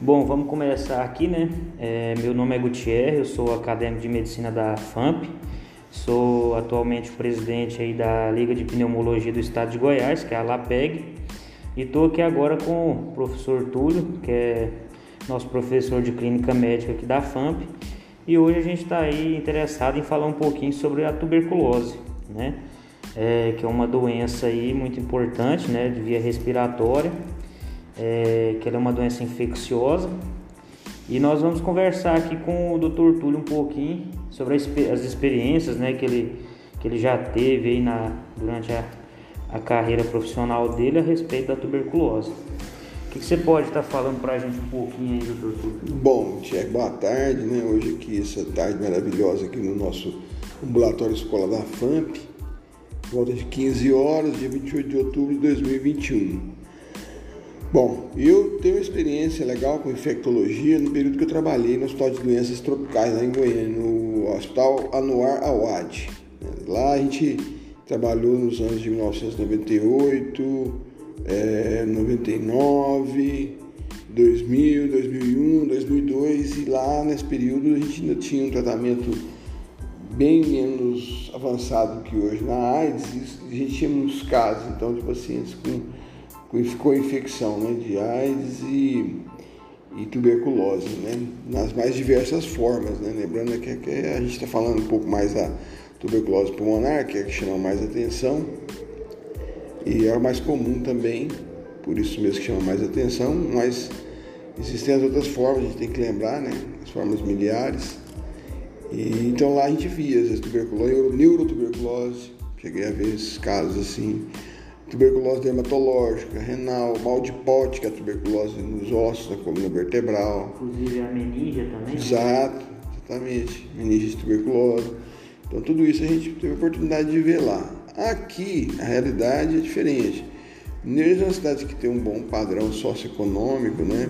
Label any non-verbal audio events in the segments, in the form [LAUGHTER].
Bom, vamos começar aqui, né? É, meu nome é Gutierrez, eu sou acadêmico de medicina da FAMP, sou atualmente presidente aí da Liga de Pneumologia do Estado de Goiás, que é a LAPEG, e estou aqui agora com o professor Túlio, que é nosso professor de clínica médica aqui da FAMP, e hoje a gente está aí interessado em falar um pouquinho sobre a tuberculose, né? É, que é uma doença aí muito importante, né, de via respiratória é, que ela é uma doença infecciosa. E nós vamos conversar aqui com o Dr. Túlio um pouquinho sobre as experiências né, que, ele, que ele já teve aí na, durante a, a carreira profissional dele a respeito da tuberculose. O que, que você pode estar falando para a gente um pouquinho aí, doutor Túlio? Bom, Tiago, boa tarde, né? Hoje aqui, essa tarde maravilhosa aqui no nosso ambulatório escola da FAMP, volta de 15 horas, dia 28 de outubro de 2021. Bom, eu tenho uma experiência legal com infectologia no período que eu trabalhei no Hospital de Doenças Tropicais lá em Goiânia, no Hospital Anuar Awad. Lá a gente trabalhou nos anos de 1998, é, 99, 2000, 2001, 2002 e lá nesse período a gente ainda tinha um tratamento bem menos avançado que hoje na AIDS e a gente tinha muitos casos então de pacientes com com infecção né, de AIDS e, e tuberculose, né, nas mais diversas formas. Né, lembrando que, que a gente está falando um pouco mais da tuberculose pulmonar, que é a que chama mais atenção, e é a mais comum também, por isso mesmo que chama mais atenção, mas existem as outras formas, a gente tem que lembrar, né, as formas miliares. E, então lá a gente via as tuberculose, neurotuberculose, cheguei a ver esses casos assim, tuberculose dermatológica, renal, mal de pote, que é a tuberculose nos ossos, da coluna vertebral. Inclusive a meninge também? Exato, exatamente, meninge de tuberculose. Então tudo isso a gente teve a oportunidade de ver lá. Aqui a realidade é diferente. Minas é uma cidade que tem um bom padrão socioeconômico, né?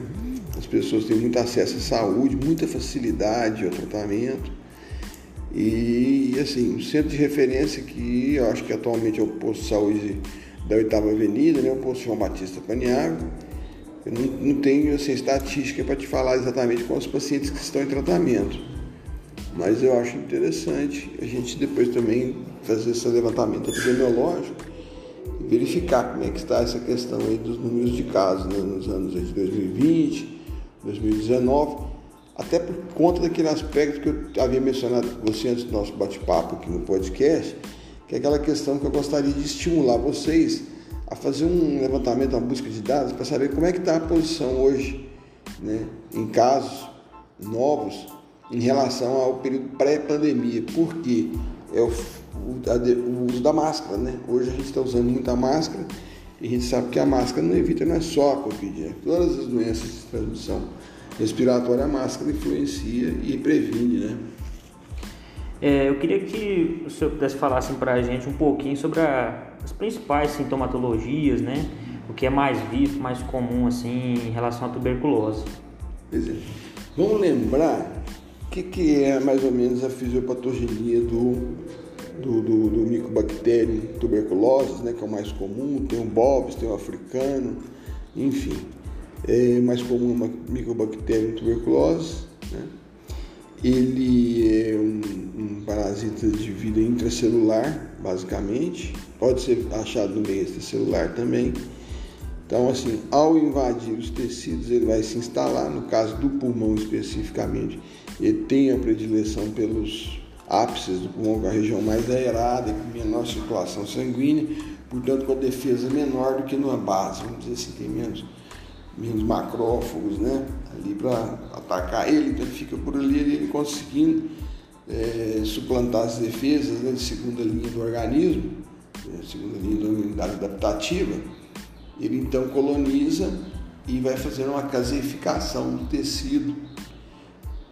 As pessoas têm muito acesso à saúde, muita facilidade ao tratamento. E assim, um centro de referência que eu acho que atualmente é o posto de saúde da oitava avenida, né, o posto João Batista Paniagua. Eu não, não tenho assim, estatística para te falar exatamente quais os pacientes que estão em tratamento, mas eu acho interessante a gente depois também fazer esse levantamento epidemiológico e verificar como é que está essa questão aí dos números de casos né, nos anos de 2020, 2019, até por conta daquele aspecto que eu havia mencionado com você antes do nosso bate-papo aqui no podcast, que é aquela questão que eu gostaria de estimular vocês a fazer um levantamento, uma busca de dados para saber como é que está a posição hoje, né, em casos novos em relação ao período pré-pandemia. Por quê? É o, o, uso da máscara, né? Hoje a gente está usando muita máscara e a gente sabe que a máscara não evita, não é só a Covid, é todas as doenças de transmissão respiratória, a máscara influencia e previne, né? É, eu queria que o senhor pudesse falar assim, para a gente um pouquinho sobre a, as principais sintomatologias, né? O que é mais visto, mais comum assim em relação à tuberculose. Vamos lembrar o que, que, é mais ou menos a fisiopatogenia do, do, do, do micobactério tuberculose, né? Que é o mais comum. Tem o Bobs, tem o africano, enfim. É mais comum uma micobactéria tuberculose, né? Ele é um, um, parasita de vida intracelular, basicamente. Pode ser achado no meio extracelular também. Então, assim, ao invadir os tecidos, ele vai se instalar. No caso do pulmão especificamente, ele tem a predileção pelos ápices do pulmão, que é a região mais aerada com menor circulação sanguínea, portanto, com a defesa menor do que na base, vamos dizer assim, tem menos menos macrófagos, né? Ali para atacar ele, então ele fica por ali, ele conseguindo é, suplantar as defesas né, de segunda linha do organismo, né, segunda linha da unidade adaptativa, ele então coloniza e vai fazendo uma caseificação do tecido,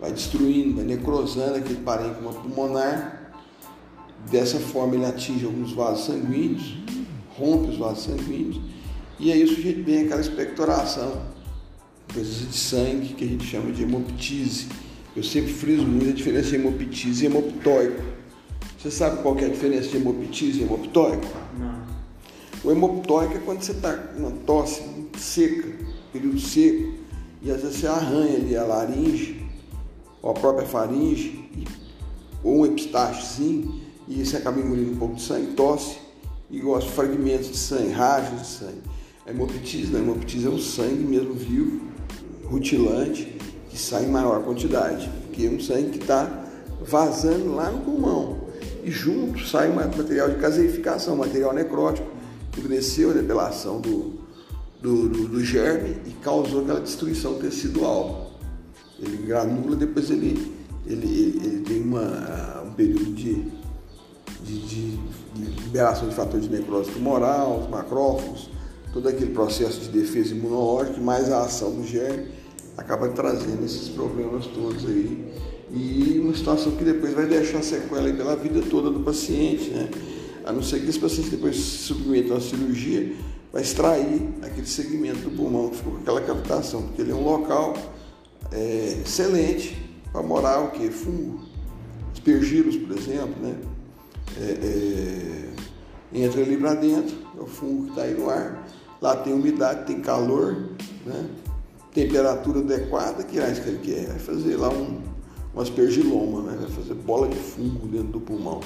vai destruindo, vai necrosando aquele parênquima pulmonar. Dessa forma ele atinge alguns vasos sanguíneos, rompe os vasos sanguíneos e aí o sujeito vem aquela expectoração, presença de sangue, que a gente chama de hemoptise. Eu sempre friso muito a diferença de hemoptise e hemoptóico. Você sabe qual é a diferença de hemoptise e hemoptóico? Não. O hemoptóico é quando você está com uma tosse seca, período seco, e às vezes você arranha ali a laringe, ou a própria faringe, ou um epistaxozinho, e você acaba engolindo um pouco de sangue, tosse, e gosta de fragmentos de sangue, rajos de sangue. Hemoptise, né? hemoptise é um sangue mesmo vivo, rutilante, que sai em maior quantidade, porque é um sangue que está vazando lá no pulmão. E junto sai material de caseificação, material necrótico, que endureceu a debelação do, do, do, do germe e causou aquela destruição tecidual. Ele granula, depois ele, ele, ele, ele tem uma, um período de, de, de, liberação de fatores de necrose tumoral, os macrófagos, todo aquele processo de defesa imunológica, mais a ação do germe, acaba trazendo esses problemas todos aí. E uma situação que depois vai deixar sequela pela vida toda do paciente, né? A não ser que esse paciente depois se submeta a uma cirurgia, vai extrair aquele segmento do pulmão que ficou com aquela captação, porque ele é um local é, excelente para morar o que? Fungo. Aspergillus, por exemplo, né? É, é, entra ali para dentro, é o fungo que está aí no ar Lá tem umidade, tem calor, né? temperatura adequada, que isso que ele quer? Vai fazer lá um, um aspergiloma, né? vai fazer bola de fungo dentro do pulmão.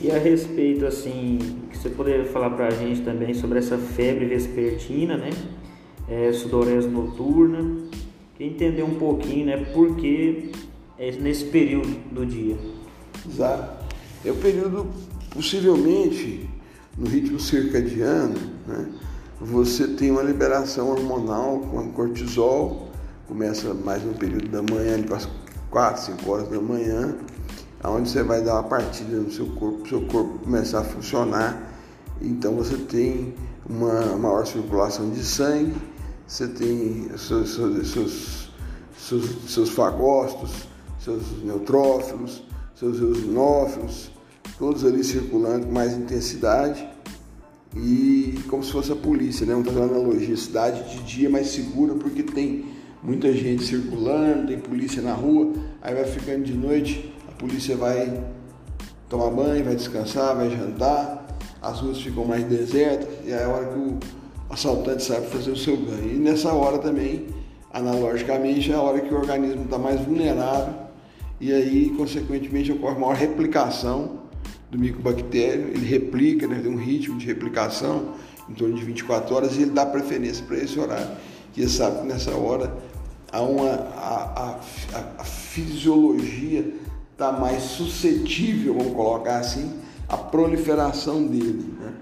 E a respeito, assim, que você poderia falar para a gente também sobre essa febre vespertina, né? É, sudorese noturna, que entender um pouquinho, né? Por que é nesse período do dia? Exato. É o período Possivelmente, no ritmo circadiano, né, você tem uma liberação hormonal com cortisol, começa mais no período da manhã, ali para as 4, 5 horas da manhã, onde você vai dar uma partida no seu corpo, seu corpo começar a funcionar. Então você tem uma maior circulação de sangue, você tem seus, seus, seus, seus fagócitos, seus neutrófilos, seus eosinófilos, todos ali circulando com mais intensidade e como se fosse a polícia, né? Vamos fazer uma analogia, cidade de dia mais segura porque tem muita gente circulando, tem polícia na rua, aí vai ficando de noite, a polícia vai tomar banho, vai descansar, vai jantar, as ruas ficam mais desertas e é a hora que o assaltante sabe fazer o seu ganho. E nessa hora também, analogicamente, é a hora que o organismo está mais vulnerável e aí, consequentemente, ocorre maior replicação do micobactério, ele replica, né, tem um ritmo de replicação em torno de 24 horas e ele dá preferência para esse horário. E ele sabe que nessa hora há uma, a, a, a fisiologia está mais suscetível, vamos colocar assim, à proliferação dele. Né?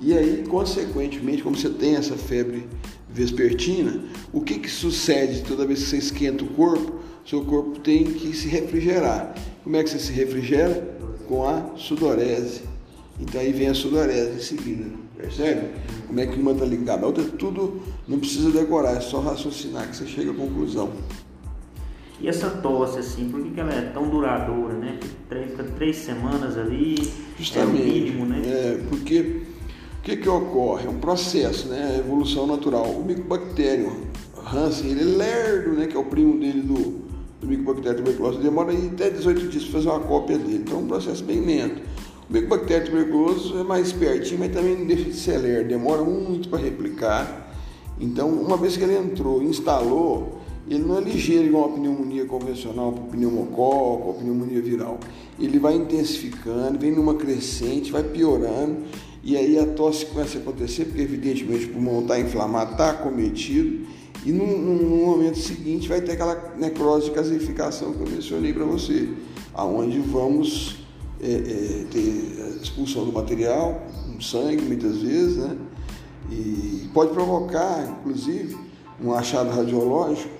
E aí, consequentemente, como você tem essa febre vespertina, o que, que sucede toda vez que você esquenta o corpo? Seu corpo tem que se refrigerar. Como é que você se refrigera? Com a sudorese. Então aí vem a sudorese em seguida, percebe? Como é que uma está ligada? A outra tudo não precisa decorar, é só raciocinar que você chega à conclusão. E essa tosse, assim, por que, que ela é tão duradoura, né? Três, três semanas ali, Justamente, é o mínimo, né? É, porque o que, que ocorre? É um processo, né? A evolução natural. O micobactério Hansen, ele é lerdo, né? Que é o primo dele do, do micobactéria tuberculoso demora até 18 dias para fazer uma cópia dele. Então é um processo bem lento. O micobactéria tuberculoso é mais pertinho, mas também não deixa de ser lerdo, demora muito para replicar. Então, uma vez que ele entrou, instalou, ele não é ligeiro igual a pneumonia convencional, para pneumococo, pneumonia viral. Ele vai intensificando, vem numa crescente, vai piorando, e aí a tosse começa a acontecer, porque evidentemente o pulmão está inflamado, está acometido, e no, no, momento seguinte vai ter aquela necrose de caseificação que eu mencionei para você, aonde vamos é, é, ter a expulsão do material, um sangue muitas vezes, né? E pode provocar, inclusive, um achado radiológico,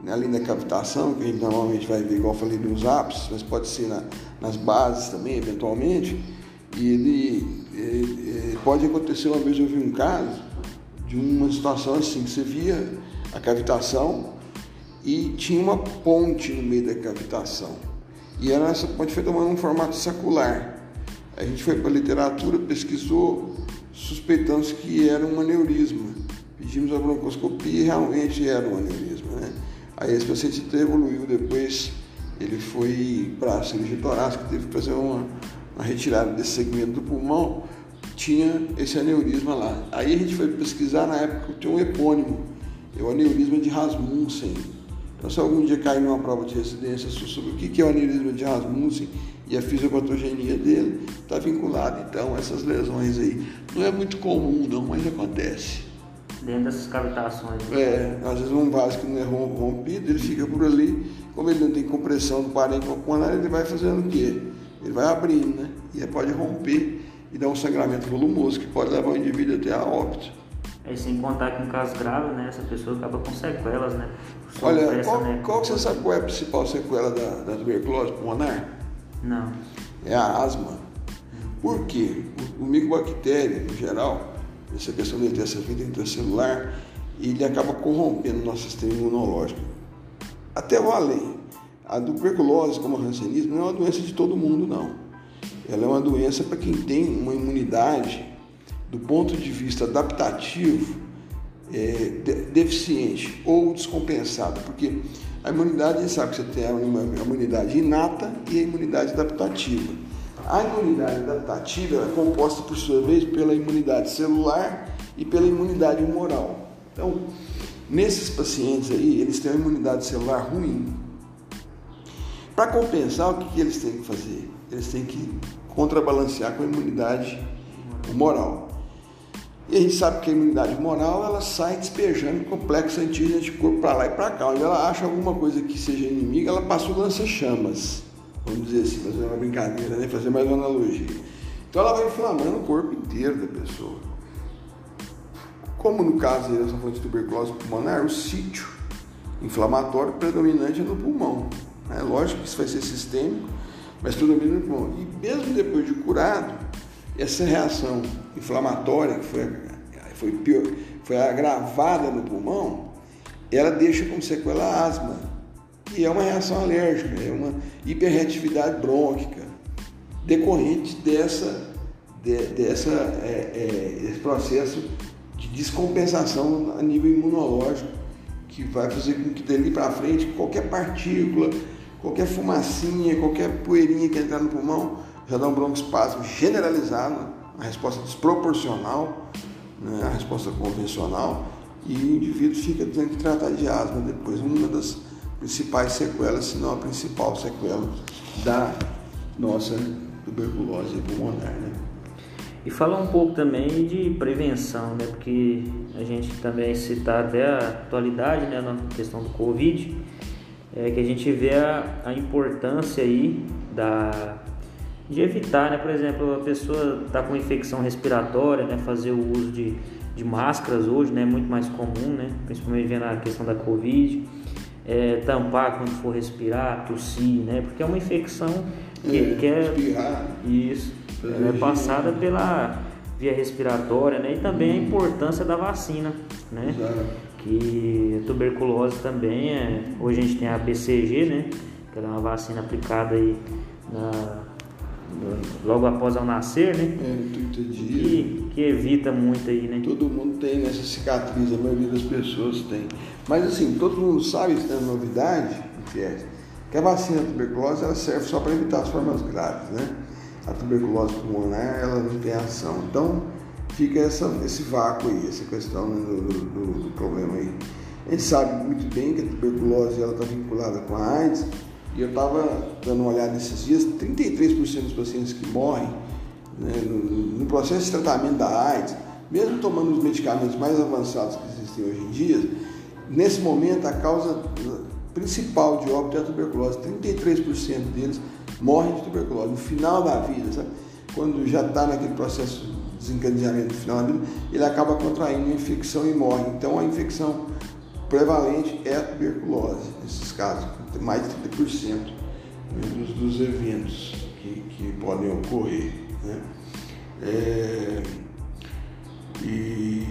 né, além da cavitação, que a gente normalmente vai ver, igual eu falei, nos ápices, mas pode ser na, nas bases também, eventualmente. E ele, é, é pode acontecer, uma vez eu vi um caso de uma situação assim, que você via a cavitação e tinha uma ponte no meio da cavitação. E era essa ponte foi tomando um formato sacular. A gente foi para a literatura, pesquisou, suspeitamos que era um aneurisma. Pedimos a broncoscopia e realmente era um aneurisma. Né? Aí esse paciente evoluiu depois, ele foi para a cirurgia torácica, teve que fazer uma, uma retirada desse segmento do pulmão, tinha esse aneurisma lá. Aí a gente foi pesquisar, na época tinha um epônimo, é o aneurisma de Rasmussen. Então, se algum dia cair numa prova de residência sobre o que é o aneurisma de Rasmussen e a fisiopatogenia dele, está vinculado então a essas lesões aí. Não é muito comum, não, mas acontece. Dentro dessas cavitações. É, às vezes um vaso que não é rompido, ele fica por ali, como ele não tem compressão do parênquima pulmonar, ele vai fazendo o quê? Ele vai abrindo, né? E pode romper e dar um sangramento volumoso que pode levar o indivíduo até a óbito. É, sem contar que em caso grave, né, essa pessoa acaba com sequelas, né? Olha, qual, né? qual que você sabe qual é a principal sequela da, da tuberculose pulmonar? Não. É a asma. Por quê? O, o micobactéria, em geral, essa questão de ter essa vida intracelular, ele acaba corrompendo o nosso sistema imunológico. Até o além. A tuberculose, como o rancenismo, não é uma doença de todo mundo, não. Ela é uma doença para quem tem uma imunidade, do ponto de vista adaptativo, é, de, deficiente ou descompensada, porque a imunidade, a gente sabe que você tem a imunidade inata e a imunidade adaptativa. A imunidade adaptativa é composta, por sua vez, pela imunidade celular e pela imunidade humoral. Então, nesses pacientes aí, eles têm uma imunidade celular ruim. Para compensar, o que, que eles têm que fazer? Eles têm que contrabalancear com a imunidade moral. E a gente sabe que a imunidade moral ela sai despejando complexo antígeno de corpo para lá e para cá. Onde ela acha alguma coisa que seja inimiga, ela passa o lança-chamas. Vamos dizer assim, fazer uma brincadeira, né? fazer mais uma analogia. Então ela vai inflamando o corpo inteiro da pessoa. Como no caso da fonte de tuberculose pulmonar, o sítio inflamatório predominante é no pulmão. É lógico que isso vai ser sistêmico, mas predomina no pulmão. E mesmo depois de curado, essa reação inflamatória que foi, foi, pior, foi agravada no pulmão, ela deixa como sequela asma, que é uma reação alérgica, é uma hiperreatividade brônquica, decorrente dessa, de, dessa, é, é, esse processo de descompensação a nível imunológico, que vai fazer com que dali para frente qualquer partícula, qualquer fumacinha, qualquer poeirinha que entrar no pulmão, já dá um broncoespasmo generalizado, uma resposta desproporcional, né, a resposta convencional, e o indivíduo fica tendo que tratar de asma depois, uma das principais sequelas, se não a principal sequela da nossa tuberculose pulmonar. Né? E fala um pouco também de prevenção, né? Porque a gente também citar até a atualidade, né, na questão do Covid, é que a gente vê a, a importância aí da de evitar, né? Por exemplo, a pessoa está com infecção respiratória, né? Fazer o uso de, de máscaras hoje, né? Muito mais comum, né? Principalmente vendo a questão da Covid. É, tampar quando for respirar, tossir, né? Porque é uma infecção que é, que é espirrar, isso, ela é passada pela via respiratória, né? E também a importância da vacina, né? Exato. Que a tuberculose também é, hoje a gente tem a BCG, né? Que é uma vacina aplicada aí na logo após ao nascer, né? É, 30 dias. Que, que evita muito aí, né? Todo mundo tem nessa cicatriz, a maioria das pessoas tem. Mas assim, todo mundo sabe, isso é novidade, que a vacina da tuberculose ela serve só para evitar as formas graves, né? A tuberculose pulmonar ela não tem ação. Então fica essa, esse vácuo aí, essa questão né, do, do, do problema aí. A gente sabe muito bem que a tuberculose está vinculada com a AIDS, e eu estava dando uma olhada nesses dias, 33% dos pacientes que morrem né, no, no, processo de tratamento da AIDS, mesmo tomando os medicamentos mais avançados que existem hoje em dia, nesse momento a causa principal de óbito é a tuberculose. 33% deles morrem de tuberculose no final da vida, sabe? Quando já está naquele processo de desencadeamento no final da vida, ele acaba contraindo uma infecção e morre. Então a infecção prevalente é a tuberculose, nesses casos, mais de 30% dos, dos eventos que, que, podem ocorrer. Né? É, e,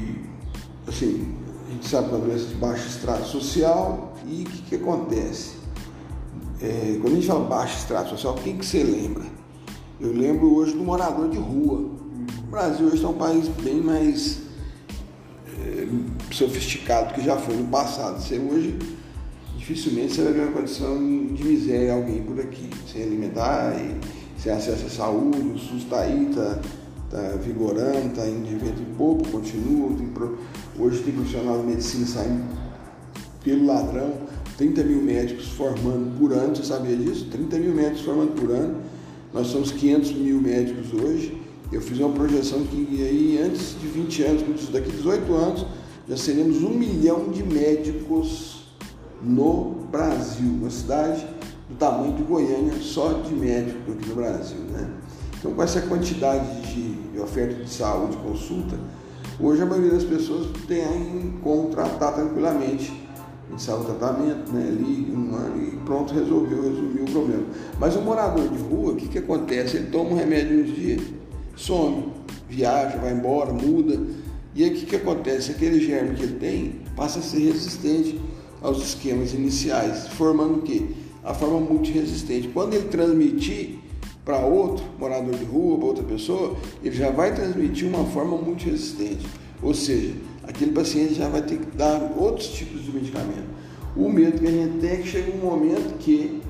assim, a gente sabe que é uma doença de baixo extrato social e o que, que acontece? É, quando a gente fala baixo extrato social, quem que você lembra? Eu lembro hoje do morador de rua. O Brasil hoje é um país bem mais sofisticado que já foi no passado. Você hoje dificilmente você vai ver uma condição de miséria alguém por aqui, sem alimentar e sem acesso à saúde, o SUS está aí, está tá vigorando, está indo de vento em pouco, continua. Tem pro... Hoje tem profissional de medicina saindo pelo ladrão, 30 mil médicos formando por ano, você sabia disso? 30 mil médicos formando por ano. Nós somos 500 mil médicos hoje. Eu fiz uma projeção que aí, antes de 20 anos, daqui a 18 anos, já seremos um milhão de médicos no Brasil, uma cidade do tamanho de Goiânia, só de médico aqui no Brasil. Né? Então, com essa quantidade de oferta de saúde, consulta, hoje a maioria das pessoas tem como tratar tranquilamente. Iniciar o tratamento, né? um ano e pronto, resolveu, resumiu o problema. Mas o morador de rua, o que, que acontece? Ele toma um remédio uns dias, some, viaja, vai embora, muda. E aí o que, que acontece? Aquele germe que ele tem passa a ser resistente aos esquemas iniciais, formando o quê? A forma multiresistente. Quando ele transmitir para outro morador de rua, para outra pessoa, ele já vai transmitir uma forma multiresistente. Ou seja, aquele paciente já vai ter que dar outros tipos de medicamento. O medo que a gente tem é que chega um momento que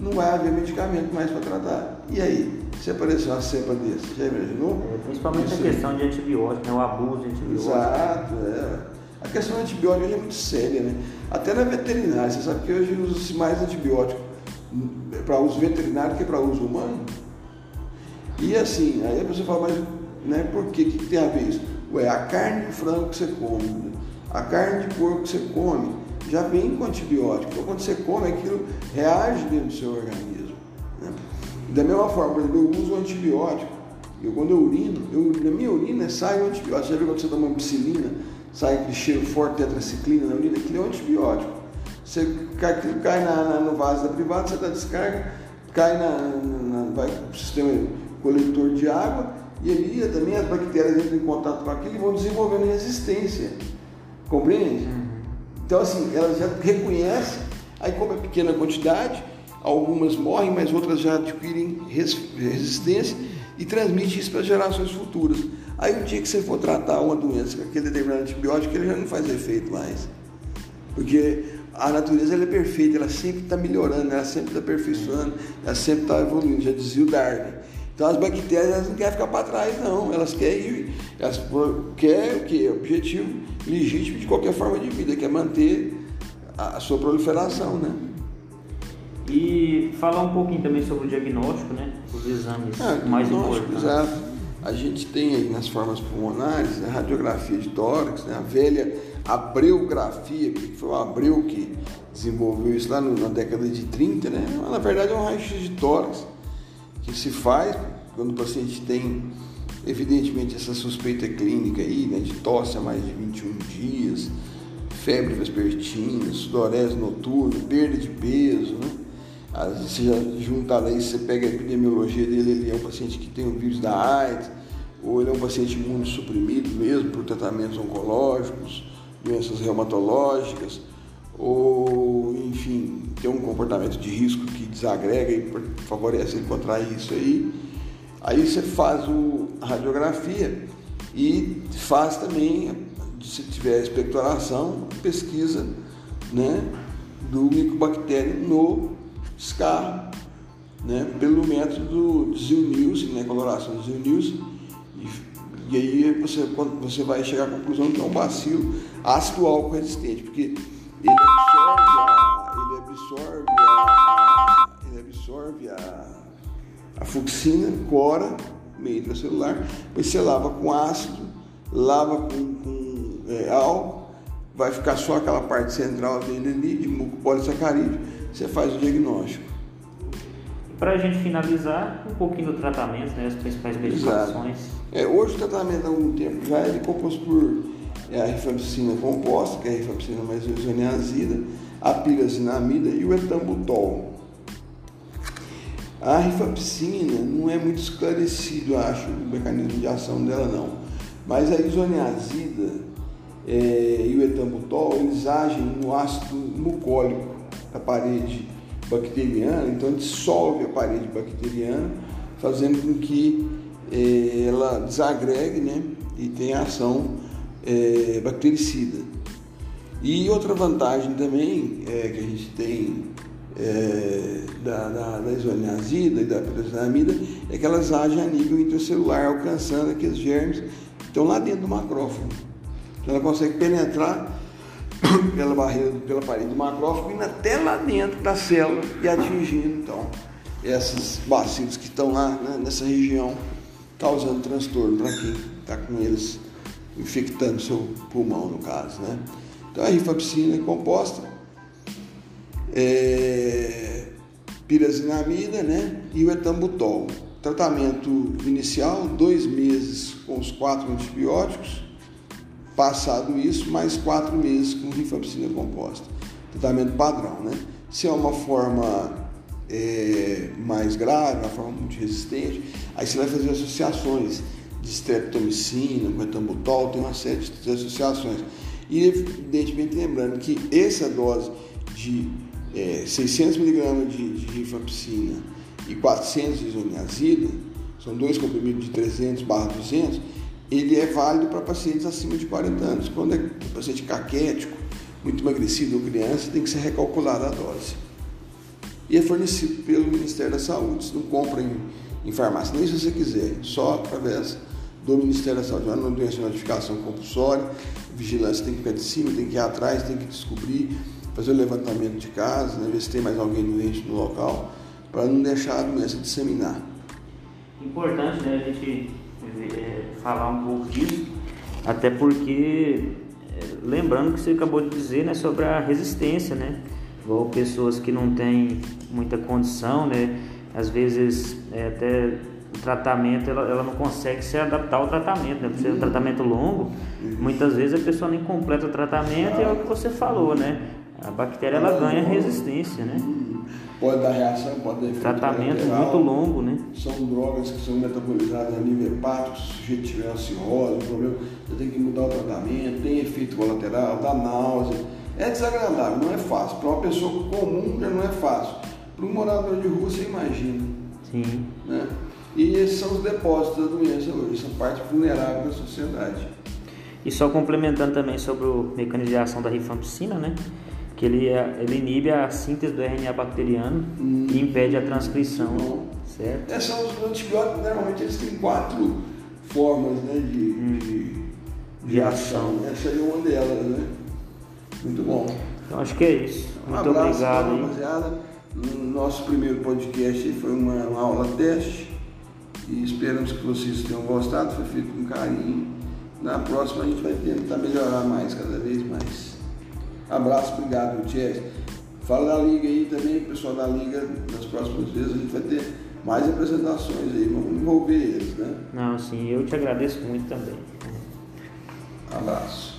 não vai haver medicamento mais para tratar. E aí? Se aparecer uma cepa desse, já imaginou? É, principalmente Isso a questão de antibiótico, né? o abuso de antibiótico. Exato, é. A questão do antibiótico é muito séria, né? Até na veterinária, você sabe que hoje usa-se mais antibiótico para uso veterinário que para uso humano. E assim, aí a pessoa fala, mas né, por que, que tem a ver isso? Ué, a carne de frango que você come, a carne de porco que você come, já vem com antibiótico. Então quando você come, aquilo reage dentro do seu organismo. Né? Da mesma forma, por exemplo, eu uso antibiótico. Eu, quando eu urino, eu, na minha urina sai o antibiótico. Já viu quando você toma uma piscina, sai aquele cheiro forte de tetraciclina na urina? Aquilo é um antibiótico. Você, aquilo cai na, na, no vaso da privada, você dá descarga, cai na, na, vai para o sistema coletor de água e ali também as bactérias entram em contato com aquilo e vão desenvolvendo resistência. Compreende? Uhum. Então, assim, elas já reconhecem, aí como é pequena quantidade, algumas morrem, mas outras já adquirem resistência e transmite isso para gerações futuras. Aí o dia que você for tratar uma doença com aquele determinado antibiótico, ele já não faz efeito mais. Porque a natureza é perfeita, ela sempre está melhorando, ela sempre está aperfeiçoando, ela sempre está evoluindo, já dizia o Darwin. Então as bactérias elas não querem ficar para trás, não. Elas querem ir, elas querem o que? Objetivo legítimo de qualquer forma de vida, que é manter a, a sua proliferação, né? E falar um pouquinho também sobre o diagnóstico, né? Os exames ah, mais importantes. Exato. A gente tem aí nas formas pulmonares a radiografia de tórax, né? a velha abreografia, que foi o Abreu que desenvolveu isso lá no, na década de 30, né? Mas, na verdade é um raio-x de tórax que se faz quando o paciente tem evidentemente essa suspeita clínica aí, né, de tosse há mais de 21 dias, febre vespertina, sudorese noturna, perda de peso, né? Você já juntado aí, você pega a epidemiologia dele, ele é um paciente que tem o vírus da AIDS, ou ele é um paciente imunossuprimido mesmo por tratamentos oncológicos, doenças reumatológicas, ou enfim, tem um comportamento de risco que desagrega e favorece ele contrair isso aí. Aí você faz a radiografia e faz também, se tiver expectoração, pesquisa né, do micobactério no SCAR, né, pelo método Zil-Nielsen, né, coloração Zil-Nielsen, e, e, aí você, você vai chegar à conclusão que é um bacilo ácido álcool resistente, porque ele absorve a, ele absorve a, ele absorve a, a fuxina, cora, meio intracelular, depois você lava com ácido, lava com, com é, álcool, vai ficar só aquela parte central dele ali, de mucopolissacarídeo, você faz o diagnóstico. Para a gente finalizar, um pouquinho do tratamento, né, as principais medicações. É, hoje o tratamento há algum tempo já é composto por é, a rifampicina composta, que é a rifampicina mais isoniazida, a pirazinamida e o etambutol. A rifampicina não é muito esclarecido, acho, o mecanismo de ação dela não. Mas a isoniazida é, e o etambutol, eles agem no ácido mucólico da parede bacteriana, então dissolve a parede bacteriana, fazendo com que é, ela desagregue né, e tenha ação é, bactericida. E outra vantagem também é que a gente tem é, da, da, da isoniazida e da peroxinamida é que elas agem a nível intracelular, alcançando aqueles germes que estão lá dentro do macrófago. Então ela consegue penetrar [COUGHS] pela barreira, pela parede macrófago, indo até lá dentro da célula e atingindo então esses bacilos que estão lá né, nessa região, causando transtorno para quem está com eles infectando seu pulmão, no caso. Né? Então a rifampicina é composta, é, pirazinamida né? e o etambutol. Tratamento inicial, dois meses com os quatro antibióticos, passado isso, mais quatro meses com rifampicina composta. Tratamento padrão, né? Se é uma forma é, mais grave, uma forma muito resistente, aí você vai fazer associações de streptomicina, com etambutol, tem uma série de associações. E evidentemente lembrando que essa dose de é, 600mg de, de rifampicina e 400 de isoniazida, são dois comprimidos de 300 barra 200, ele é válido para pacientes acima de 40 anos. Quando é paciente caquético, muito emagrecido ou criança, tem que ser recalculada a dose e é fornecido pelo Ministério da Saúde. Você não compra em, em farmácia, nem se você quiser, só através do Ministério da Saúde. Não doença de notificação compulsória, vigilância tem que ficar de cima, tem que ir atrás, tem que descobrir, fazer o levantamento de casa, né, ver se tem mais alguém doente no local, para não deixar a doença disseminar. Importante né, a gente é, falar um pouco disso, até porque, é, lembrando que você acabou de dizer né, sobre a resistência, né? ou pessoas que não têm muita condição, né? Às vezes é, até o tratamento ela, ela não consegue se adaptar ao tratamento, né? Por ser um tratamento longo, muitas vezes a pessoa nem completa o tratamento e é o que você falou, né? A bactéria ela ganha resistência, né? Pode dar reação, pode dar efeito Tratamento muito longo, né? São drogas que são metabolizadas a nível hepático, se o sujeito tiver ansiose, problema, você tem que mudar o tratamento, tem efeito colateral, dá náusea é desagradável, não é fácil. Para uma pessoa comum já não é fácil. Para um morador de rua, você imagina. Sim. Né? E esses são os depósitos da doença hoje, são parte vulnerável da sociedade. E só complementando também sobre o mecanismo de ação da rifampicina, né? Que ele, é, ele inibe a síntese do RNA bacteriano hum, e impede a transcrição. Certo? Esses são os antibióticos, normalmente eles têm quatro formas né, de, hum. de, de, ação. Essa é uma delas, né? Muito bom. Então acho que é isso. Muito um abraço, obrigado. rapaziada. Nosso primeiro podcast foi uma, uma aula teste e esperamos que vocês tenham gostado. Foi feito com carinho. Na próxima a gente vai tentar melhorar mais, cada vez mais. Abraço, obrigado, Ties. Fala da Liga aí também, pessoal da Liga, nas próximas vezes a gente vai ter mais apresentações aí, vamos envolver eles, né? Não, sim, eu te agradeço muito também. Abraço.